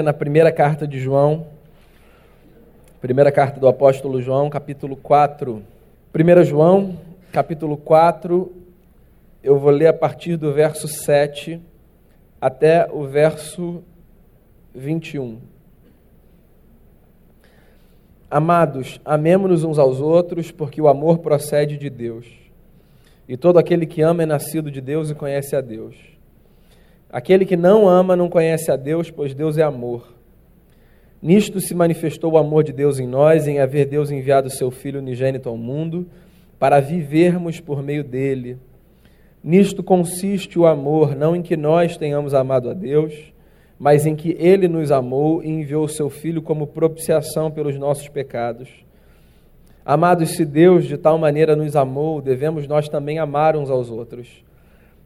na primeira carta de João, primeira carta do apóstolo João, capítulo 4. 1 João, capítulo 4, eu vou ler a partir do verso 7 até o verso 21. Amados, amemo-nos uns aos outros, porque o amor procede de Deus. E todo aquele que ama é nascido de Deus e conhece a Deus. Aquele que não ama não conhece a Deus, pois Deus é amor. Nisto se manifestou o amor de Deus em nós, em haver Deus enviado seu Filho unigênito ao mundo, para vivermos por meio dele. Nisto consiste o amor, não em que nós tenhamos amado a Deus, mas em que ele nos amou e enviou seu Filho como propiciação pelos nossos pecados. Amados, se Deus de tal maneira nos amou, devemos nós também amar uns aos outros.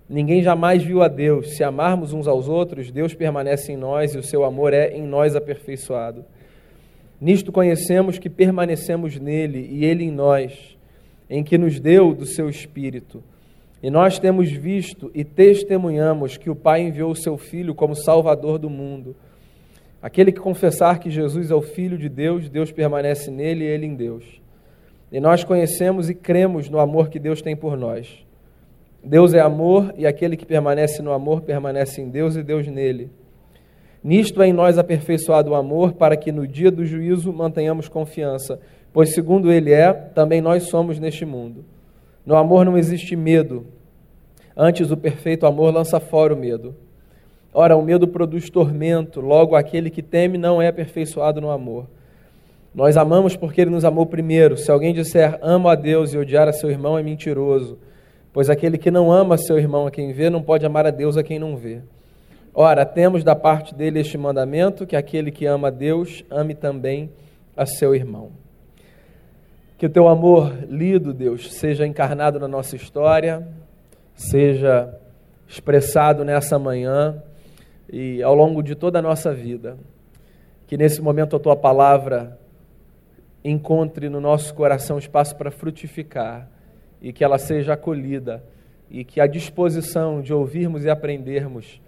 Ninguém jamais viu a Deus. Se amarmos uns aos outros, Deus permanece em nós e o seu amor é em nós aperfeiçoado. Nisto conhecemos que permanecemos nele e ele em nós, em que nos deu do seu Espírito. E nós temos visto e testemunhamos que o Pai enviou o seu Filho como Salvador do mundo. Aquele que confessar que Jesus é o Filho de Deus, Deus permanece nele e ele em Deus. E nós conhecemos e cremos no amor que Deus tem por nós. Deus é amor e aquele que permanece no amor permanece em Deus e Deus nele. Nisto é em nós aperfeiçoado o amor, para que no dia do juízo mantenhamos confiança, pois segundo ele é, também nós somos neste mundo. No amor não existe medo, antes o perfeito amor lança fora o medo. Ora, o medo produz tormento, logo aquele que teme não é aperfeiçoado no amor. Nós amamos porque ele nos amou primeiro. Se alguém disser amo a Deus e odiar a seu irmão, é mentiroso. Pois aquele que não ama seu irmão a quem vê, não pode amar a Deus a quem não vê. Ora, temos da parte dele este mandamento: que aquele que ama a Deus, ame também a seu irmão. Que o teu amor lido, Deus, seja encarnado na nossa história, seja expressado nessa manhã e ao longo de toda a nossa vida. Que nesse momento a tua palavra encontre no nosso coração espaço para frutificar e que ela seja acolhida e que a disposição de ouvirmos e aprendermos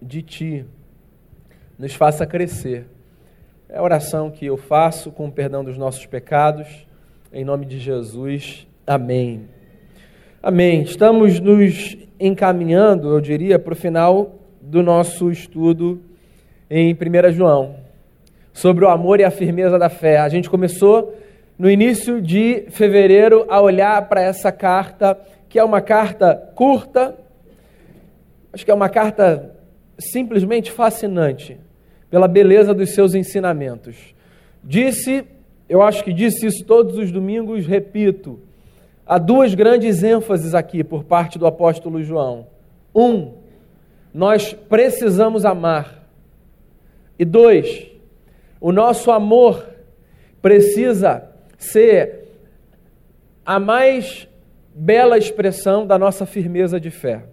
de Ti nos faça crescer. É a oração que eu faço com o perdão dos nossos pecados, em nome de Jesus. Amém. Amém. Estamos nos encaminhando, eu diria, para o final do nosso estudo em 1 João, sobre o amor e a firmeza da fé. A gente começou no início de fevereiro a olhar para essa carta, que é uma carta curta, acho que é uma carta simplesmente fascinante, pela beleza dos seus ensinamentos. Disse, eu acho que disse isso todos os domingos, repito, há duas grandes ênfases aqui por parte do apóstolo João. Um, nós precisamos amar. E dois, o nosso amor precisa ser a mais bela expressão da nossa firmeza de fé.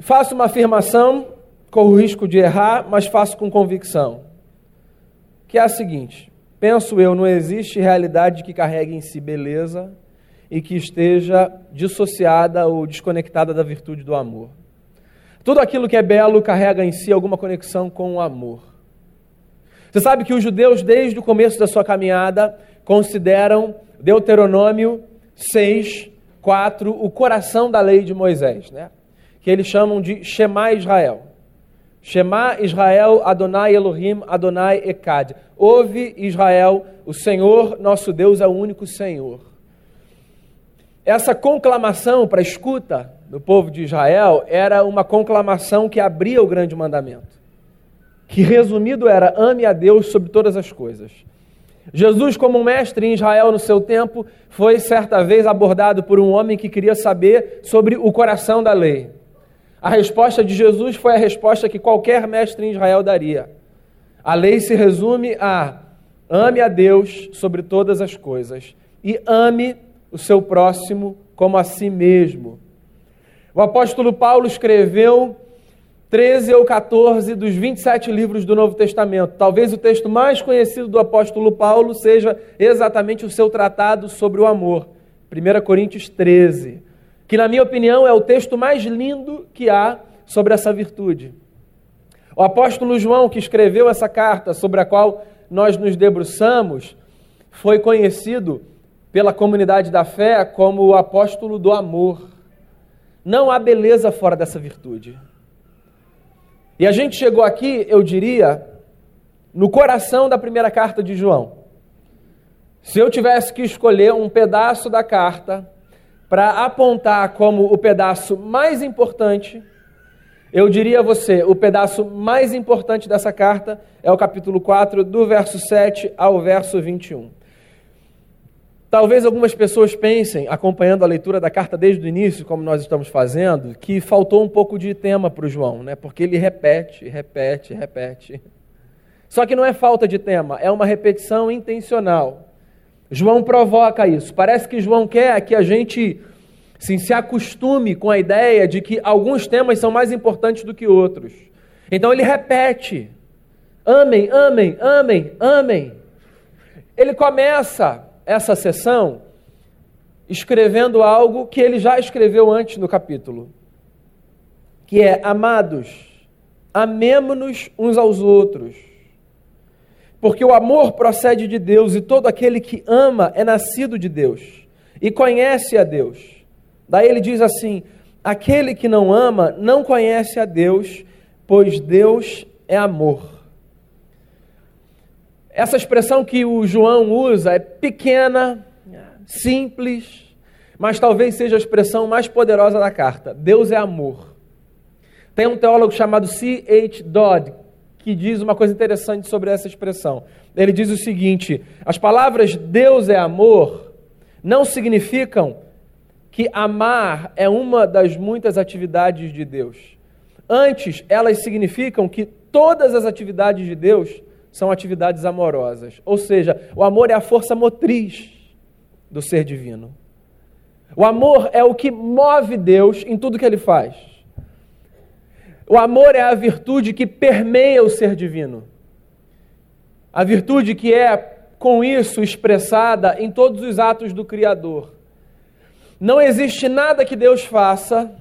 Faço uma afirmação, corro o risco de errar, mas faço com convicção. Que é a seguinte: penso eu, não existe realidade que carregue em si beleza e que esteja dissociada ou desconectada da virtude do amor. Tudo aquilo que é belo carrega em si alguma conexão com o amor. Você sabe que os judeus, desde o começo da sua caminhada, consideram Deuteronômio 6, 4 o coração da lei de Moisés, né? que eles chamam de Shema Israel. Shema Israel, Adonai Elohim, Adonai Ekad. Ouve Israel, o Senhor nosso Deus é o único Senhor. Essa conclamação para escuta do povo de Israel era uma conclamação que abria o grande mandamento que resumido era: ame a Deus sobre todas as coisas. Jesus, como um mestre em Israel no seu tempo, foi certa vez abordado por um homem que queria saber sobre o coração da lei. A resposta de Jesus foi a resposta que qualquer mestre em Israel daria. A lei se resume a ame a Deus sobre todas as coisas e ame o seu próximo como a si mesmo. O apóstolo Paulo escreveu 13 ou 14 dos 27 livros do Novo Testamento. Talvez o texto mais conhecido do apóstolo Paulo seja exatamente o seu tratado sobre o amor, 1 Coríntios 13, que, na minha opinião, é o texto mais lindo que há sobre essa virtude. O apóstolo João, que escreveu essa carta sobre a qual nós nos debruçamos, foi conhecido pela comunidade da fé como o apóstolo do amor. Não há beleza fora dessa virtude. E a gente chegou aqui, eu diria, no coração da primeira carta de João. Se eu tivesse que escolher um pedaço da carta para apontar como o pedaço mais importante, eu diria a você, o pedaço mais importante dessa carta é o capítulo 4, do verso 7 ao verso 21. Talvez algumas pessoas pensem, acompanhando a leitura da carta desde o início, como nós estamos fazendo, que faltou um pouco de tema para o João, né? porque ele repete, repete, repete. Só que não é falta de tema, é uma repetição intencional. João provoca isso. Parece que João quer que a gente sim, se acostume com a ideia de que alguns temas são mais importantes do que outros. Então ele repete: amem, amem, amem, amem. Ele começa essa sessão escrevendo algo que ele já escreveu antes no capítulo, que é: amados, amemo-nos uns aos outros porque o amor procede de Deus e todo aquele que ama é nascido de Deus e conhece a Deus. Daí ele diz assim: aquele que não ama não conhece a Deus, pois Deus é amor. Essa expressão que o João usa é pequena, simples, mas talvez seja a expressão mais poderosa da carta. Deus é amor. Tem um teólogo chamado C.H. Dodd que diz uma coisa interessante sobre essa expressão. Ele diz o seguinte: as palavras Deus é amor não significam que amar é uma das muitas atividades de Deus. Antes, elas significam que todas as atividades de Deus são atividades amorosas. Ou seja, o amor é a força motriz do ser divino. O amor é o que move Deus em tudo que ele faz. O amor é a virtude que permeia o ser divino. A virtude que é, com isso, expressada em todos os atos do Criador. Não existe nada que Deus faça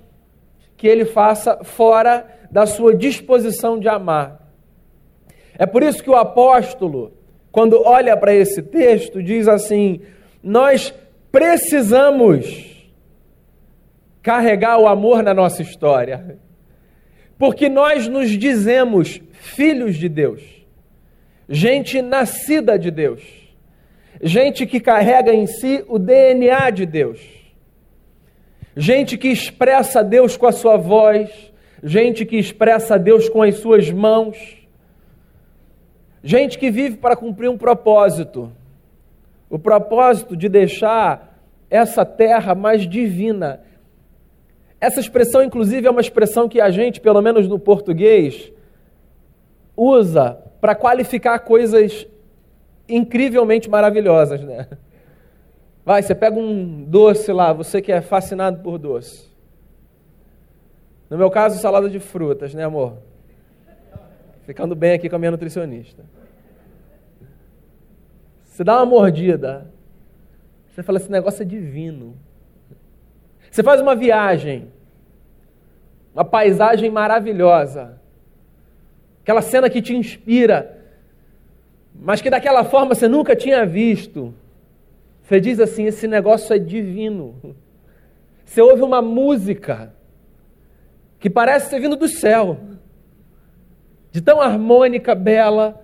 que ele faça fora da sua disposição de amar. É por isso que o apóstolo, quando olha para esse texto, diz assim: Nós precisamos carregar o amor na nossa história porque nós nos dizemos filhos de Deus, gente nascida de Deus, gente que carrega em si o DNA de Deus, gente que expressa Deus com a sua voz, gente que expressa Deus com as suas mãos, gente que vive para cumprir um propósito, o propósito de deixar essa terra mais divina essa expressão, inclusive, é uma expressão que a gente, pelo menos no português, usa para qualificar coisas incrivelmente maravilhosas, né? Vai, você pega um doce lá, você que é fascinado por doce. No meu caso, salada de frutas, né, amor? Ficando bem aqui com a minha nutricionista. Você dá uma mordida, você fala: esse negócio é divino. Você faz uma viagem, uma paisagem maravilhosa, aquela cena que te inspira, mas que daquela forma você nunca tinha visto. Você diz assim: esse negócio é divino. Você ouve uma música que parece ser vindo do céu, de tão harmônica, bela.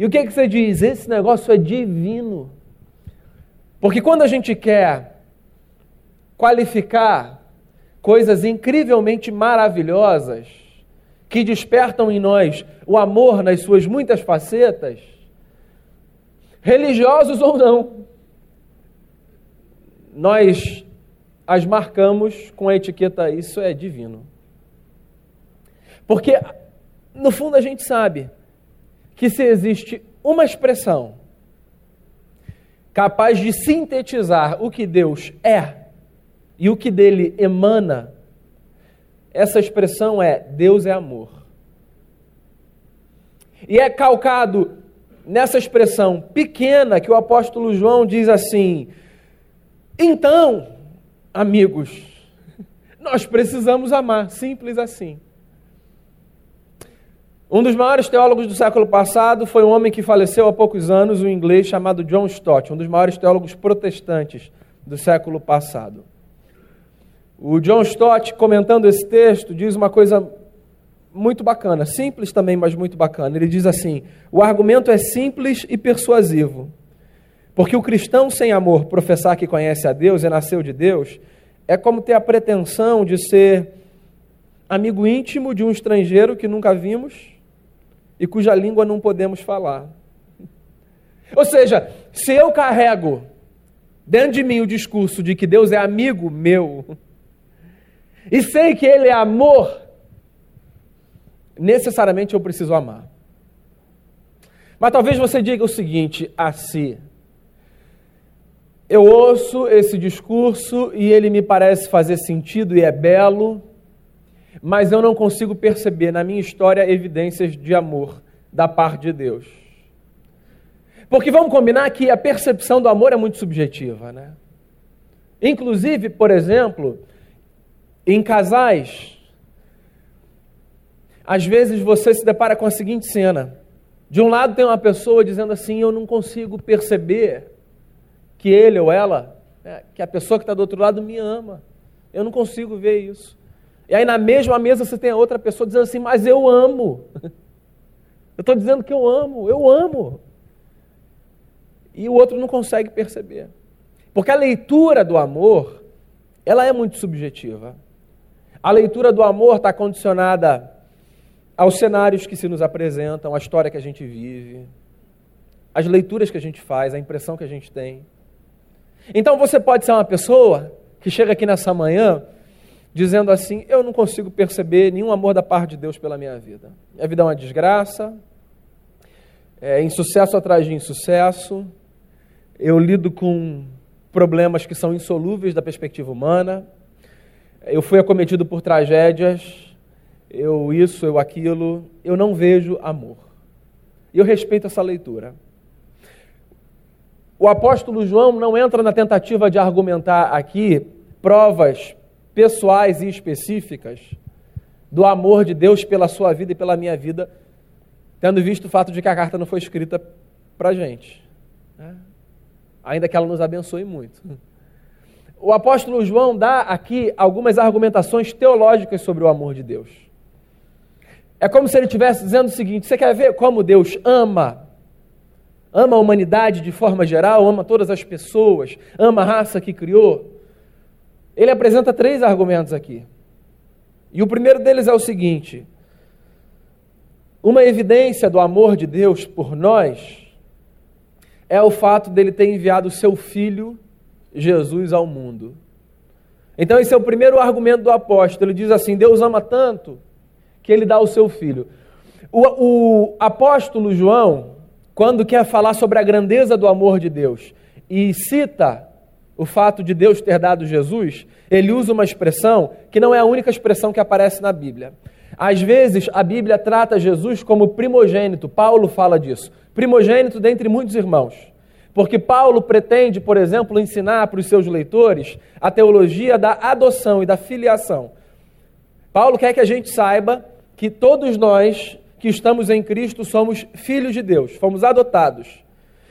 E o que, que você diz? Esse negócio é divino. Porque quando a gente quer qualificar coisas incrivelmente maravilhosas que despertam em nós o amor nas suas muitas facetas, religiosos ou não, nós as marcamos com a etiqueta isso é divino. Porque, no fundo, a gente sabe que se existe uma expressão capaz de sintetizar o que Deus é, e o que dele emana, essa expressão é Deus é amor. E é calcado nessa expressão pequena que o apóstolo João diz assim: então, amigos, nós precisamos amar, simples assim. Um dos maiores teólogos do século passado foi um homem que faleceu há poucos anos, um inglês chamado John Stott, um dos maiores teólogos protestantes do século passado. O John Stott, comentando esse texto, diz uma coisa muito bacana, simples também, mas muito bacana. Ele diz assim: o argumento é simples e persuasivo. Porque o cristão sem amor professar que conhece a Deus e nasceu de Deus é como ter a pretensão de ser amigo íntimo de um estrangeiro que nunca vimos e cuja língua não podemos falar. Ou seja, se eu carrego dentro de mim o discurso de que Deus é amigo meu e sei que Ele é amor, necessariamente eu preciso amar. Mas talvez você diga o seguinte a si: eu ouço esse discurso e ele me parece fazer sentido e é belo, mas eu não consigo perceber na minha história evidências de amor da parte de Deus. Porque vamos combinar que a percepção do amor é muito subjetiva, né? Inclusive, por exemplo, em casais, às vezes você se depara com a seguinte cena: de um lado tem uma pessoa dizendo assim, eu não consigo perceber que ele ou ela, né, que a pessoa que está do outro lado me ama. Eu não consigo ver isso. E aí na mesma mesa você tem a outra pessoa dizendo assim, mas eu amo. Eu estou dizendo que eu amo, eu amo. E o outro não consegue perceber. Porque a leitura do amor, ela é muito subjetiva. A leitura do amor está condicionada aos cenários que se nos apresentam, à história que a gente vive, às leituras que a gente faz, à impressão que a gente tem. Então você pode ser uma pessoa que chega aqui nessa manhã dizendo assim: Eu não consigo perceber nenhum amor da parte de Deus pela minha vida. Minha vida é uma desgraça, é insucesso atrás de insucesso, eu lido com problemas que são insolúveis da perspectiva humana, eu fui acometido por tragédias, eu isso, eu aquilo, eu não vejo amor. E eu respeito essa leitura. O apóstolo João não entra na tentativa de argumentar aqui provas pessoais e específicas do amor de Deus pela sua vida e pela minha vida, tendo visto o fato de que a carta não foi escrita para gente. Né? Ainda que ela nos abençoe muito. O apóstolo João dá aqui algumas argumentações teológicas sobre o amor de Deus. É como se ele estivesse dizendo o seguinte: você quer ver como Deus ama ama a humanidade de forma geral, ama todas as pessoas, ama a raça que criou. Ele apresenta três argumentos aqui. E o primeiro deles é o seguinte: uma evidência do amor de Deus por nós é o fato dele ter enviado o seu filho Jesus ao mundo. Então, esse é o primeiro argumento do apóstolo. Ele diz assim: Deus ama tanto que ele dá o seu filho. O, o apóstolo João, quando quer falar sobre a grandeza do amor de Deus e cita o fato de Deus ter dado Jesus, ele usa uma expressão que não é a única expressão que aparece na Bíblia. Às vezes, a Bíblia trata Jesus como primogênito, Paulo fala disso, primogênito dentre muitos irmãos. Porque Paulo pretende, por exemplo, ensinar para os seus leitores a teologia da adoção e da filiação. Paulo quer que a gente saiba que todos nós que estamos em Cristo somos filhos de Deus, fomos adotados.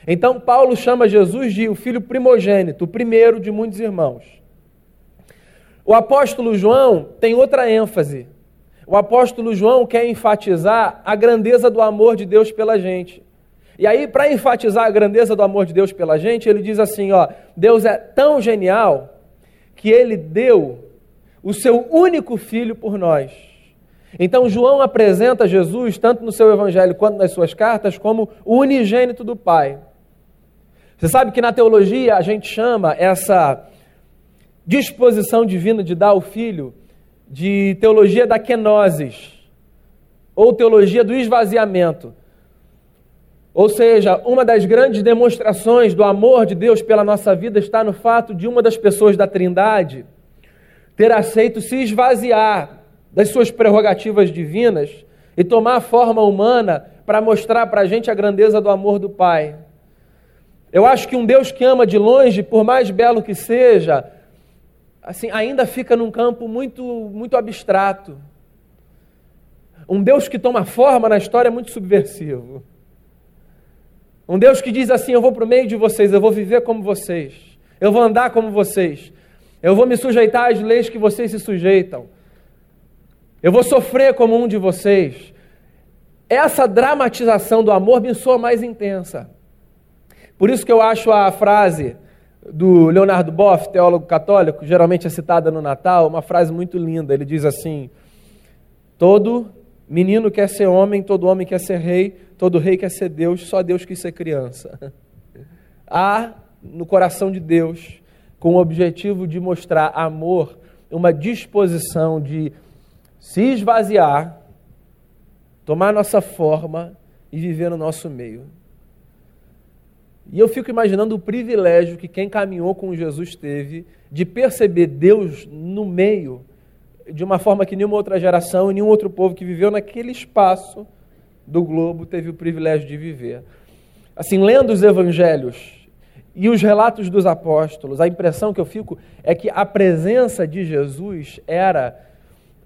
Então, Paulo chama Jesus de o filho primogênito, o primeiro de muitos irmãos. O apóstolo João tem outra ênfase. O apóstolo João quer enfatizar a grandeza do amor de Deus pela gente. E aí, para enfatizar a grandeza do amor de Deus pela gente, ele diz assim: ó, Deus é tão genial que ele deu o seu único filho por nós. Então, João apresenta Jesus, tanto no seu evangelho quanto nas suas cartas, como o unigênito do Pai. Você sabe que na teologia a gente chama essa disposição divina de dar ao filho de teologia da kenosis, ou teologia do esvaziamento. Ou seja, uma das grandes demonstrações do amor de Deus pela nossa vida está no fato de uma das pessoas da Trindade ter aceito se esvaziar das suas prerrogativas divinas e tomar a forma humana para mostrar para a gente a grandeza do amor do Pai. Eu acho que um Deus que ama de longe, por mais belo que seja, assim, ainda fica num campo muito, muito abstrato. um Deus que toma forma na história é muito subversivo. Um Deus que diz assim: Eu vou para o meio de vocês, eu vou viver como vocês, eu vou andar como vocês, eu vou me sujeitar às leis que vocês se sujeitam, eu vou sofrer como um de vocês. Essa dramatização do amor me soa mais intensa. Por isso que eu acho a frase do Leonardo Boff, teólogo católico, geralmente é citada no Natal, uma frase muito linda. Ele diz assim: Todo menino quer ser homem, todo homem quer ser rei, todo rei quer ser Deus, só Deus quis ser criança. Há no coração de Deus, com o objetivo de mostrar amor, uma disposição de se esvaziar, tomar nossa forma e viver no nosso meio. E eu fico imaginando o privilégio que quem caminhou com Jesus teve de perceber Deus no meio de uma forma que nenhuma outra geração nenhum outro povo que viveu naquele espaço do globo teve o privilégio de viver. Assim, lendo os evangelhos e os relatos dos apóstolos, a impressão que eu fico é que a presença de Jesus era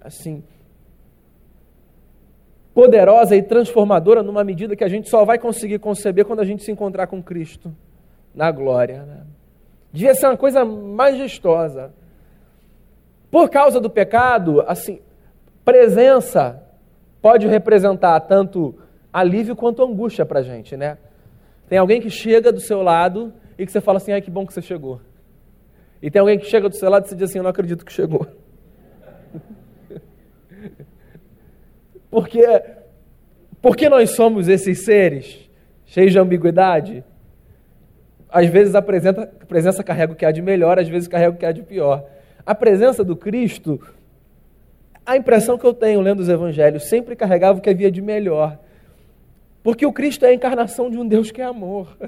assim poderosa e transformadora numa medida que a gente só vai conseguir conceber quando a gente se encontrar com Cristo na glória. Né? Devia ser uma coisa majestosa. Por causa do pecado, assim, presença pode representar tanto alívio quanto angústia para a gente, né? Tem alguém que chega do seu lado e que você fala assim, ai que bom que você chegou. E tem alguém que chega do seu lado e você diz assim, eu não acredito que chegou. Porque, porque nós somos esses seres cheios de ambiguidade. Às vezes a presença, a presença carrega o que há de melhor, às vezes carrega o que há de pior. A presença do Cristo, a impressão que eu tenho lendo os evangelhos, sempre carregava o que havia de melhor. Porque o Cristo é a encarnação de um Deus que é amor.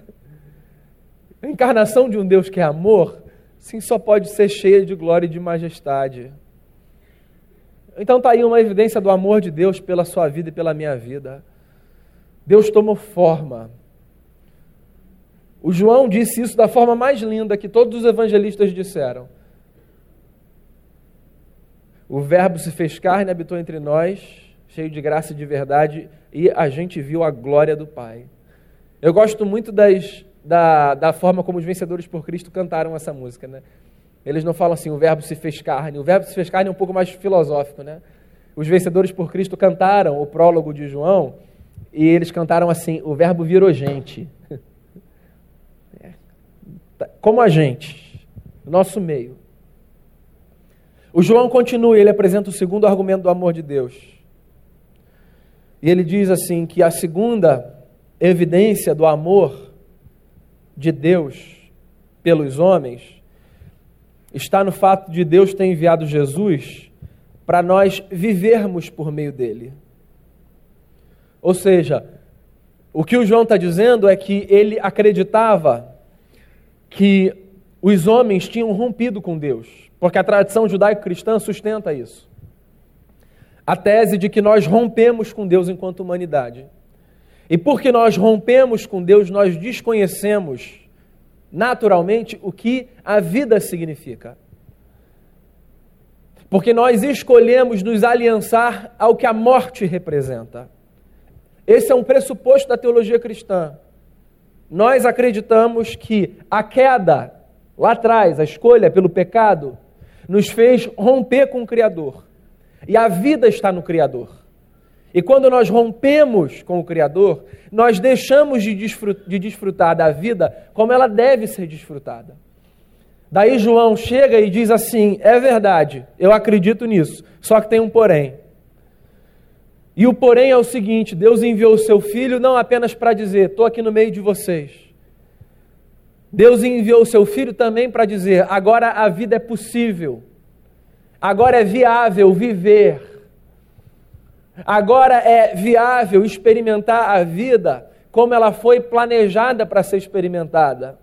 A encarnação de um Deus que é amor, sim, só pode ser cheia de glória e de majestade. Então está aí uma evidência do amor de Deus pela sua vida e pela minha vida. Deus tomou forma. O João disse isso da forma mais linda que todos os evangelistas disseram. O Verbo se fez carne, habitou entre nós, cheio de graça e de verdade, e a gente viu a glória do Pai. Eu gosto muito das, da, da forma como os vencedores por Cristo cantaram essa música. Né? Eles não falam assim, o verbo se fez carne. O verbo se fez carne é um pouco mais filosófico, né? Os vencedores por Cristo cantaram o prólogo de João e eles cantaram assim: o verbo virou gente. É. Como a gente, nosso meio. O João continua, ele apresenta o segundo argumento do amor de Deus. E ele diz assim que a segunda evidência do amor de Deus pelos homens está no fato de Deus ter enviado Jesus para nós vivermos por meio dele. Ou seja, o que o João está dizendo é que ele acreditava que os homens tinham rompido com Deus, porque a tradição judaico-cristã sustenta isso. A tese de que nós rompemos com Deus enquanto humanidade. E porque nós rompemos com Deus, nós desconhecemos naturalmente o que a vida significa. Porque nós escolhemos nos aliançar ao que a morte representa. Esse é um pressuposto da teologia cristã. Nós acreditamos que a queda, lá atrás, a escolha pelo pecado, nos fez romper com o Criador. E a vida está no Criador. E quando nós rompemos com o Criador, nós deixamos de desfrutar da vida como ela deve ser desfrutada. Daí João chega e diz assim: é verdade, eu acredito nisso, só que tem um porém. E o porém é o seguinte: Deus enviou o seu filho não apenas para dizer, estou aqui no meio de vocês. Deus enviou o seu filho também para dizer, agora a vida é possível, agora é viável viver Agora é viável experimentar a vida como ela foi planejada para ser experimentada.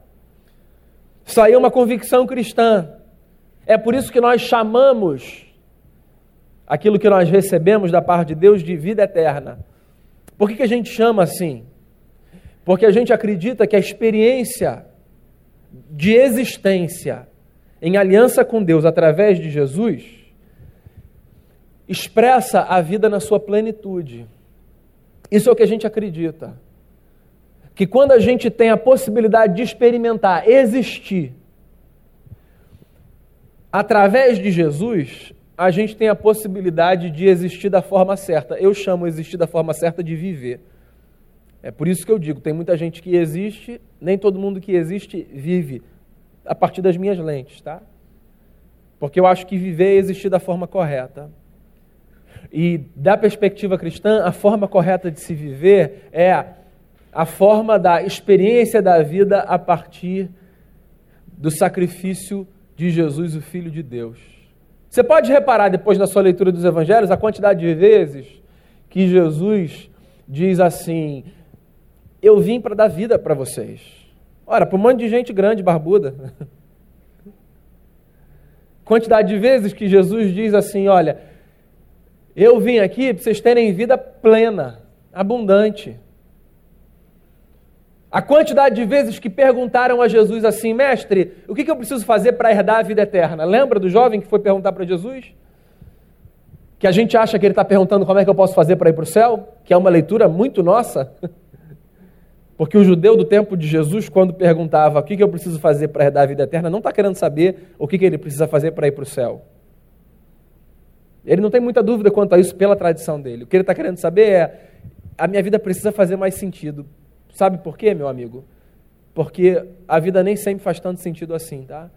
Isso aí é uma convicção cristã. É por isso que nós chamamos aquilo que nós recebemos da parte de Deus de vida eterna. Por que, que a gente chama assim? Porque a gente acredita que a experiência de existência em aliança com Deus através de Jesus expressa a vida na sua plenitude. Isso é o que a gente acredita. Que quando a gente tem a possibilidade de experimentar, existir, através de Jesus, a gente tem a possibilidade de existir da forma certa. Eu chamo existir da forma certa de viver. É por isso que eu digo: tem muita gente que existe, nem todo mundo que existe vive, a partir das minhas lentes, tá? Porque eu acho que viver é existir da forma correta. E da perspectiva cristã, a forma correta de se viver é a forma da experiência da vida a partir do sacrifício de Jesus, o Filho de Deus. Você pode reparar depois na sua leitura dos evangelhos a quantidade de vezes que Jesus diz assim: Eu vim para dar vida para vocês. Ora, para um monte de gente grande, barbuda. Quantidade de vezes que Jesus diz assim: Olha, eu vim aqui para vocês terem vida plena, abundante. A quantidade de vezes que perguntaram a Jesus assim, mestre, o que eu preciso fazer para herdar a vida eterna? Lembra do jovem que foi perguntar para Jesus? Que a gente acha que ele está perguntando como é que eu posso fazer para ir para o céu? Que é uma leitura muito nossa. Porque o judeu do tempo de Jesus, quando perguntava o que eu preciso fazer para herdar a vida eterna, não está querendo saber o que ele precisa fazer para ir para o céu. Ele não tem muita dúvida quanto a isso pela tradição dele. O que ele está querendo saber é: a minha vida precisa fazer mais sentido. Sabe por quê, meu amigo? Porque a vida nem sempre faz tanto sentido assim, tá?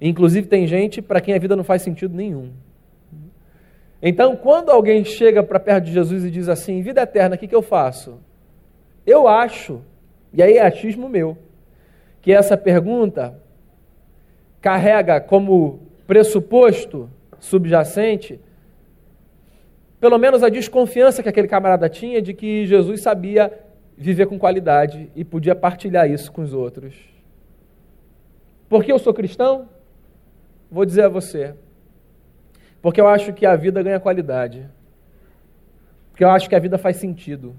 Inclusive, tem gente para quem a vida não faz sentido nenhum. Então, quando alguém chega para perto de Jesus e diz assim: vida eterna, o que, que eu faço? Eu acho, e aí é achismo meu, que essa pergunta carrega como pressuposto subjacente pelo menos a desconfiança que aquele camarada tinha de que Jesus sabia viver com qualidade e podia partilhar isso com os outros. Porque eu sou cristão? Vou dizer a você. Porque eu acho que a vida ganha qualidade. Porque eu acho que a vida faz sentido.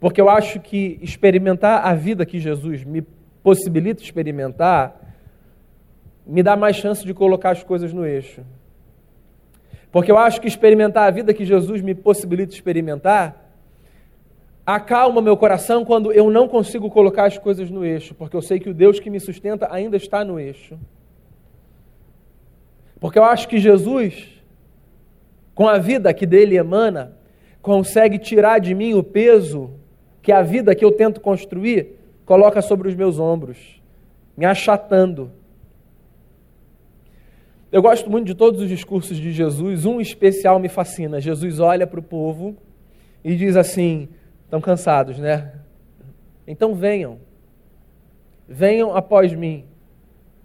Porque eu acho que experimentar a vida que Jesus me possibilita experimentar me dá mais chance de colocar as coisas no eixo. Porque eu acho que experimentar a vida que Jesus me possibilita experimentar acalma meu coração quando eu não consigo colocar as coisas no eixo, porque eu sei que o Deus que me sustenta ainda está no eixo. Porque eu acho que Jesus, com a vida que dele emana, consegue tirar de mim o peso que a vida que eu tento construir coloca sobre os meus ombros, me achatando. Eu gosto muito de todos os discursos de Jesus, um especial me fascina. Jesus olha para o povo e diz assim: Estão cansados, né? Então venham. Venham após mim.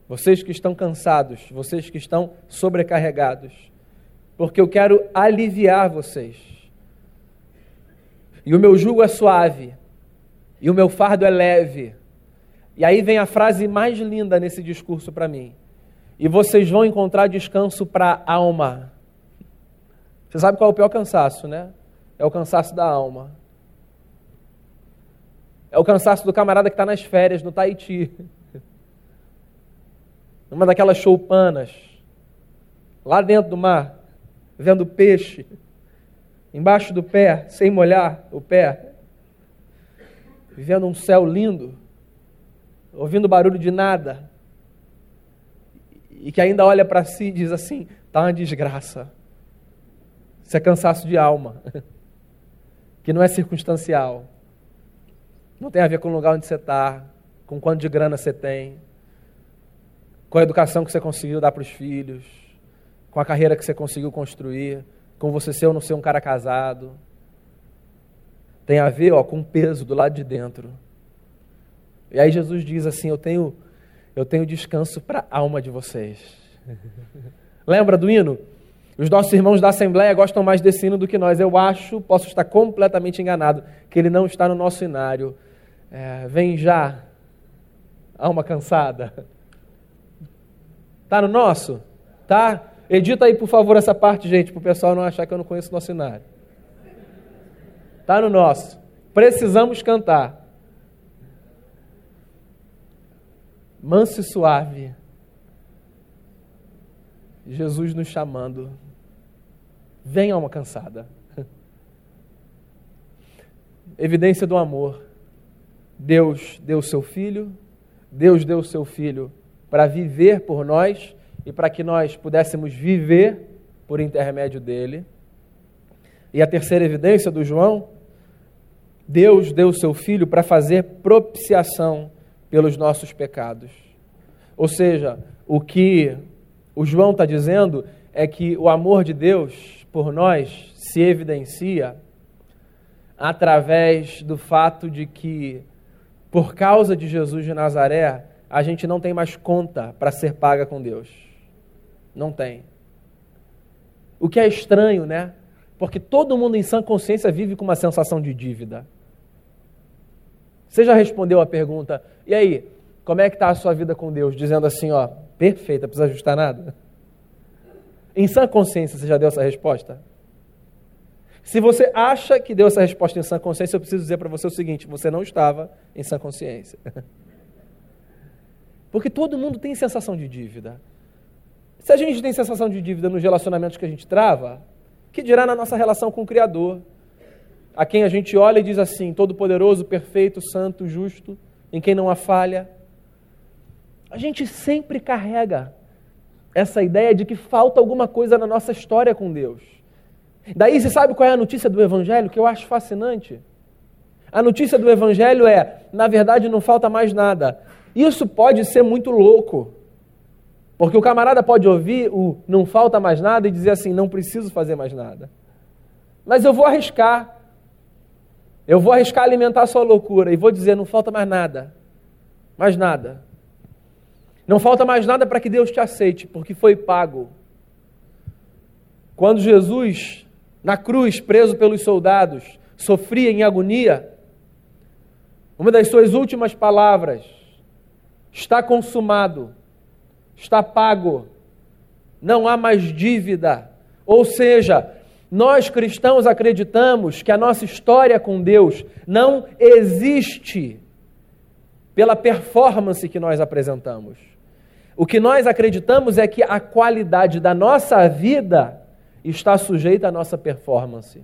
Vocês que estão cansados, vocês que estão sobrecarregados, porque eu quero aliviar vocês. E o meu jugo é suave, e o meu fardo é leve. E aí vem a frase mais linda nesse discurso para mim. E vocês vão encontrar descanso para a alma. Você sabe qual é o pior cansaço, né? É o cansaço da alma. É o cansaço do camarada que está nas férias no Tahiti. Numa daquelas choupanas. Lá dentro do mar, vendo peixe. Embaixo do pé, sem molhar o pé. Vivendo um céu lindo. Ouvindo barulho de nada. E que ainda olha para si e diz assim: está uma desgraça. Isso é cansaço de alma. Que não é circunstancial não tem a ver com o lugar onde você está, com quanto de grana você tem, com a educação que você conseguiu dar para os filhos, com a carreira que você conseguiu construir, com você ser ou não ser um cara casado. Tem a ver ó, com o peso do lado de dentro. E aí Jesus diz assim: Eu tenho, eu tenho descanso para a alma de vocês. Lembra do hino? Os nossos irmãos da Assembleia gostam mais desse hino do que nós. Eu acho, posso estar completamente enganado, que ele não está no nosso inário. É, vem já, alma cansada. Tá no nosso? Tá? Edita aí, por favor, essa parte, gente, para o pessoal não achar que eu não conheço o nosso cenário. Tá no nosso. Precisamos cantar. Manso e suave. Jesus nos chamando. Vem alma cansada. Evidência do amor. Deus deu seu filho, Deus deu seu filho para viver por nós e para que nós pudéssemos viver por intermédio dele. E a terceira evidência do João, Deus deu seu filho para fazer propiciação pelos nossos pecados. Ou seja, o que o João está dizendo é que o amor de Deus por nós se evidencia através do fato de que, por causa de Jesus de Nazaré, a gente não tem mais conta para ser paga com Deus. Não tem. O que é estranho, né? Porque todo mundo em sã consciência vive com uma sensação de dívida. Você já respondeu a pergunta, e aí, como é que está a sua vida com Deus? Dizendo assim, ó, perfeita, precisa ajustar nada? Em sã consciência, você já deu essa resposta? Se você acha que deu essa resposta em sã consciência, eu preciso dizer para você o seguinte: você não estava em sã consciência. Porque todo mundo tem sensação de dívida. Se a gente tem sensação de dívida nos relacionamentos que a gente trava, que dirá na nossa relação com o Criador, a quem a gente olha e diz assim: Todo-Poderoso, perfeito, santo, justo, em quem não há falha. A gente sempre carrega essa ideia de que falta alguma coisa na nossa história com Deus. Daí você sabe qual é a notícia do Evangelho que eu acho fascinante? A notícia do Evangelho é: na verdade, não falta mais nada. Isso pode ser muito louco, porque o camarada pode ouvir o não falta mais nada e dizer assim: não preciso fazer mais nada. Mas eu vou arriscar. Eu vou arriscar alimentar a sua loucura e vou dizer: não falta mais nada. Mais nada. Não falta mais nada para que Deus te aceite, porque foi pago. Quando Jesus na cruz, preso pelos soldados, sofria em agonia, uma das suas últimas palavras: está consumado, está pago, não há mais dívida. Ou seja, nós cristãos acreditamos que a nossa história com Deus não existe pela performance que nós apresentamos. O que nós acreditamos é que a qualidade da nossa vida está sujeita à nossa performance.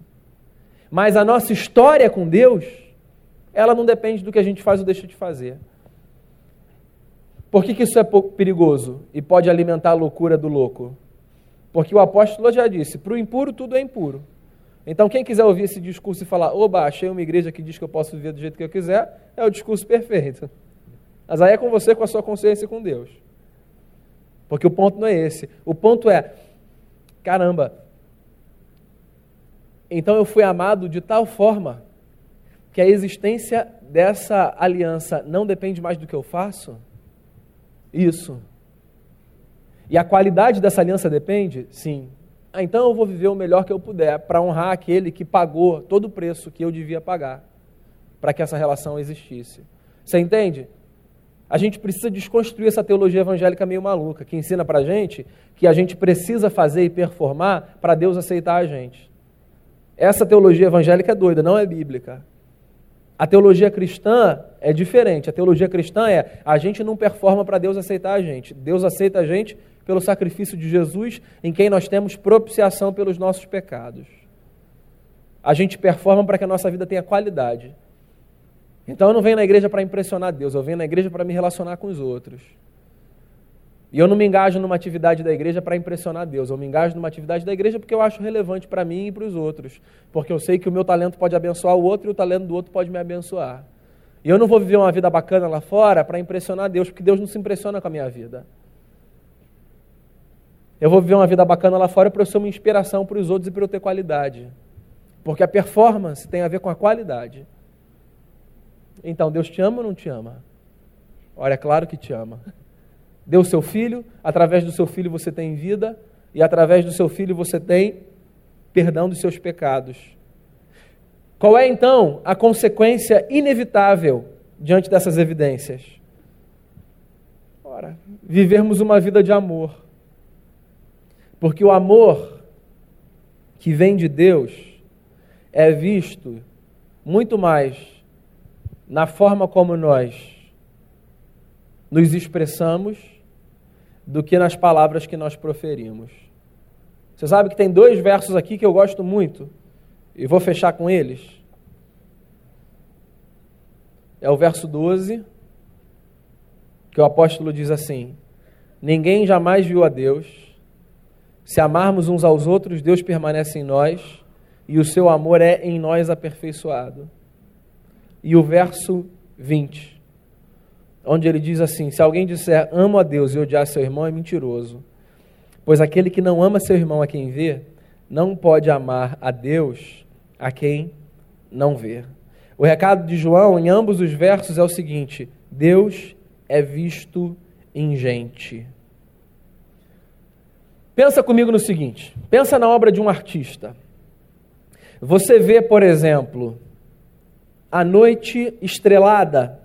Mas a nossa história com Deus, ela não depende do que a gente faz ou deixa de fazer. Por que, que isso é perigoso e pode alimentar a loucura do louco? Porque o apóstolo já disse: para o impuro tudo é impuro. Então, quem quiser ouvir esse discurso e falar, oba, achei uma igreja que diz que eu posso viver do jeito que eu quiser, é o discurso perfeito. Mas aí é com você, com a sua consciência e com Deus. Porque o ponto não é esse. O ponto é, caramba, então eu fui amado de tal forma que a existência dessa aliança não depende mais do que eu faço? Isso. E a qualidade dessa aliança depende? Sim. Ah, então eu vou viver o melhor que eu puder para honrar aquele que pagou todo o preço que eu devia pagar para que essa relação existisse. Você entende? A gente precisa desconstruir essa teologia evangélica meio maluca, que ensina para a gente que a gente precisa fazer e performar para Deus aceitar a gente. Essa teologia evangélica é doida, não é bíblica. A teologia cristã é diferente. A teologia cristã é a gente não performa para Deus aceitar a gente. Deus aceita a gente pelo sacrifício de Jesus, em quem nós temos propiciação pelos nossos pecados. A gente performa para que a nossa vida tenha qualidade. Então eu não venho na igreja para impressionar Deus, eu venho na igreja para me relacionar com os outros. E eu não me engajo numa atividade da igreja para impressionar Deus. Eu me engajo numa atividade da igreja porque eu acho relevante para mim e para os outros. Porque eu sei que o meu talento pode abençoar o outro e o talento do outro pode me abençoar. E eu não vou viver uma vida bacana lá fora para impressionar Deus, porque Deus não se impressiona com a minha vida. Eu vou viver uma vida bacana lá fora para eu ser uma inspiração para os outros e para eu ter qualidade. Porque a performance tem a ver com a qualidade. Então, Deus te ama ou não te ama? Olha, é claro que te ama deu seu filho, através do seu filho você tem vida, e através do seu filho você tem perdão dos seus pecados. Qual é então a consequência inevitável diante dessas evidências? Ora, vivermos uma vida de amor. Porque o amor que vem de Deus é visto muito mais na forma como nós nos expressamos do que nas palavras que nós proferimos. Você sabe que tem dois versos aqui que eu gosto muito, e vou fechar com eles. É o verso 12, que o apóstolo diz assim: Ninguém jamais viu a Deus. Se amarmos uns aos outros, Deus permanece em nós e o seu amor é em nós aperfeiçoado. E o verso 20, onde ele diz assim: Se alguém disser amo a Deus e odiar seu irmão, é mentiroso. Pois aquele que não ama seu irmão a quem vê, não pode amar a Deus a quem não vê. O recado de João em ambos os versos é o seguinte: Deus é visto em gente. Pensa comigo no seguinte: pensa na obra de um artista. Você vê, por exemplo, a noite estrelada.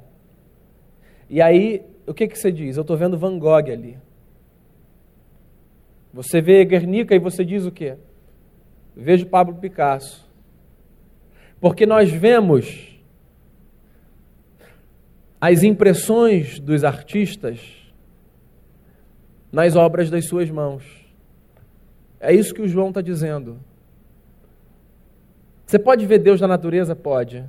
E aí, o que, que você diz? Eu estou vendo Van Gogh ali. Você vê Guernica e você diz o quê? Vejo Pablo Picasso. Porque nós vemos as impressões dos artistas nas obras das suas mãos. É isso que o João está dizendo. Você pode ver Deus na natureza? Pode.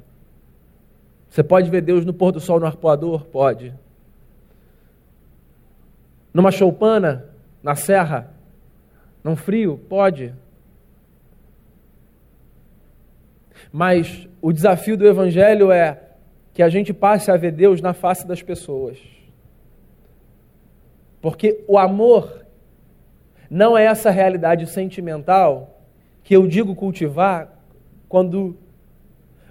Você pode ver Deus no pôr do sol no arpoador? Pode. Numa choupana? Na serra? Num frio? Pode. Mas o desafio do Evangelho é que a gente passe a ver Deus na face das pessoas. Porque o amor não é essa realidade sentimental que eu digo cultivar quando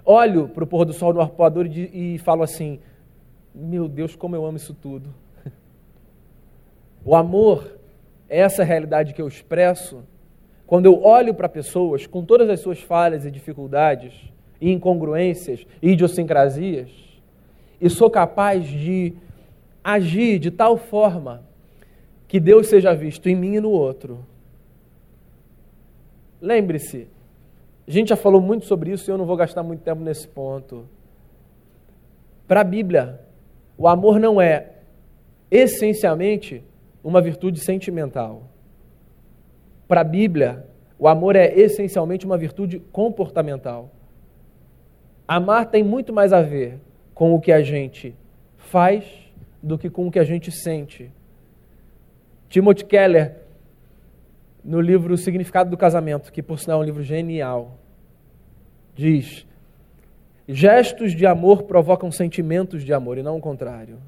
olho para o pôr do sol no arpoador e, e falo assim: Meu Deus, como eu amo isso tudo. O amor é essa realidade que eu expresso quando eu olho para pessoas com todas as suas falhas e dificuldades, e incongruências e idiosincrasias, e sou capaz de agir de tal forma que Deus seja visto em mim e no outro. Lembre-se, a gente já falou muito sobre isso e eu não vou gastar muito tempo nesse ponto. Para a Bíblia, o amor não é essencialmente uma virtude sentimental. Para a Bíblia, o amor é essencialmente uma virtude comportamental. Amar tem muito mais a ver com o que a gente faz do que com o que a gente sente. Timothy Keller, no livro O Significado do Casamento, que por sinal é um livro genial, diz: gestos de amor provocam sentimentos de amor e não o contrário.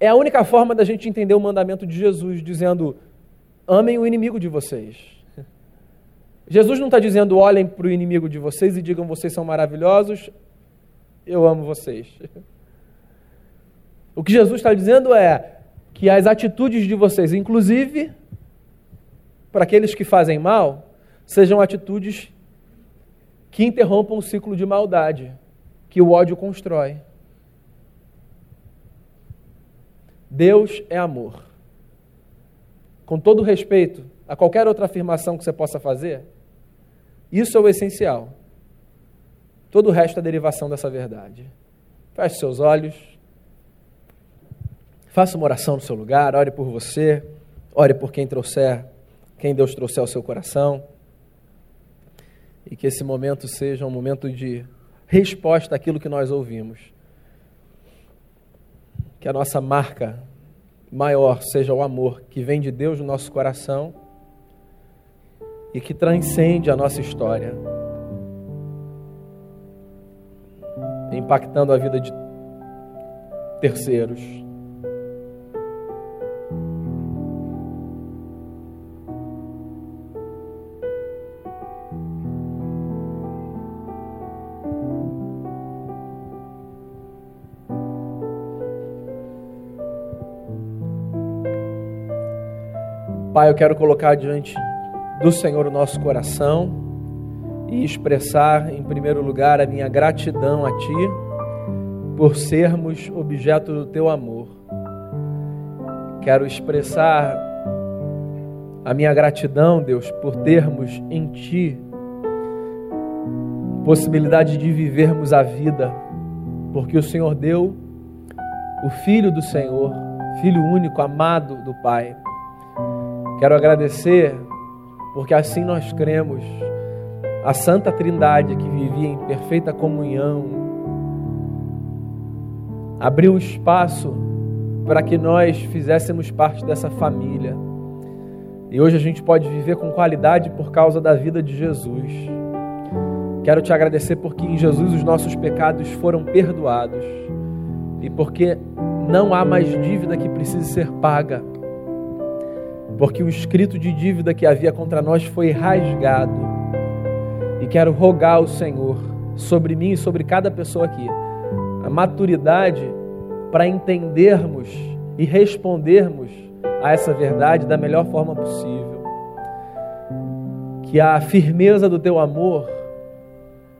É a única forma da gente entender o mandamento de Jesus, dizendo: amem o inimigo de vocês. Jesus não está dizendo olhem para o inimigo de vocês e digam vocês são maravilhosos, eu amo vocês. O que Jesus está dizendo é que as atitudes de vocês, inclusive para aqueles que fazem mal, sejam atitudes que interrompam o ciclo de maldade que o ódio constrói. Deus é amor. Com todo respeito a qualquer outra afirmação que você possa fazer, isso é o essencial. Todo o resto é derivação dessa verdade. Feche seus olhos. Faça uma oração no seu lugar, ore por você, ore por quem trouxer, quem Deus trouxer ao seu coração e que esse momento seja um momento de resposta àquilo que nós ouvimos. Que a nossa marca maior seja o amor que vem de Deus no nosso coração e que transcende a nossa história, impactando a vida de terceiros. Pai, eu quero colocar diante do Senhor o nosso coração e expressar, em primeiro lugar, a minha gratidão a Ti por sermos objeto do Teu amor. Quero expressar a minha gratidão, Deus, por termos em Ti possibilidade de vivermos a vida, porque o Senhor deu o Filho do Senhor, Filho único, amado do Pai Quero agradecer porque assim nós cremos. A Santa Trindade que vivia em perfeita comunhão abriu espaço para que nós fizéssemos parte dessa família. E hoje a gente pode viver com qualidade por causa da vida de Jesus. Quero te agradecer porque em Jesus os nossos pecados foram perdoados e porque não há mais dívida que precise ser paga. Porque o escrito de dívida que havia contra nós foi rasgado. E quero rogar ao Senhor sobre mim e sobre cada pessoa aqui a maturidade para entendermos e respondermos a essa verdade da melhor forma possível. Que a firmeza do teu amor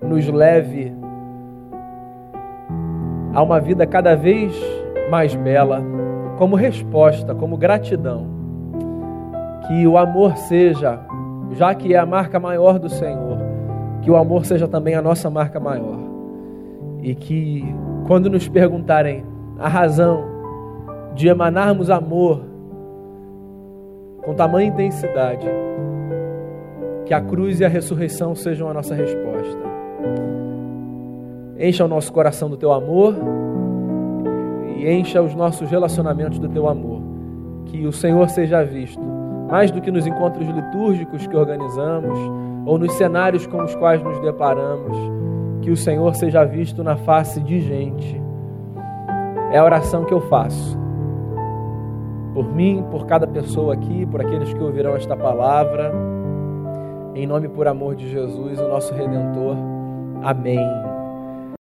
nos leve a uma vida cada vez mais bela, como resposta, como gratidão. Que o amor seja, já que é a marca maior do Senhor, que o amor seja também a nossa marca maior. E que quando nos perguntarem a razão de emanarmos amor com tamanha intensidade, que a cruz e a ressurreição sejam a nossa resposta. Encha o nosso coração do teu amor e encha os nossos relacionamentos do teu amor. Que o Senhor seja visto, mais do que nos encontros litúrgicos que organizamos ou nos cenários com os quais nos deparamos, que o Senhor seja visto na face de gente. É a oração que eu faço. Por mim, por cada pessoa aqui, por aqueles que ouvirão esta palavra. Em nome e por amor de Jesus, o nosso Redentor. Amém.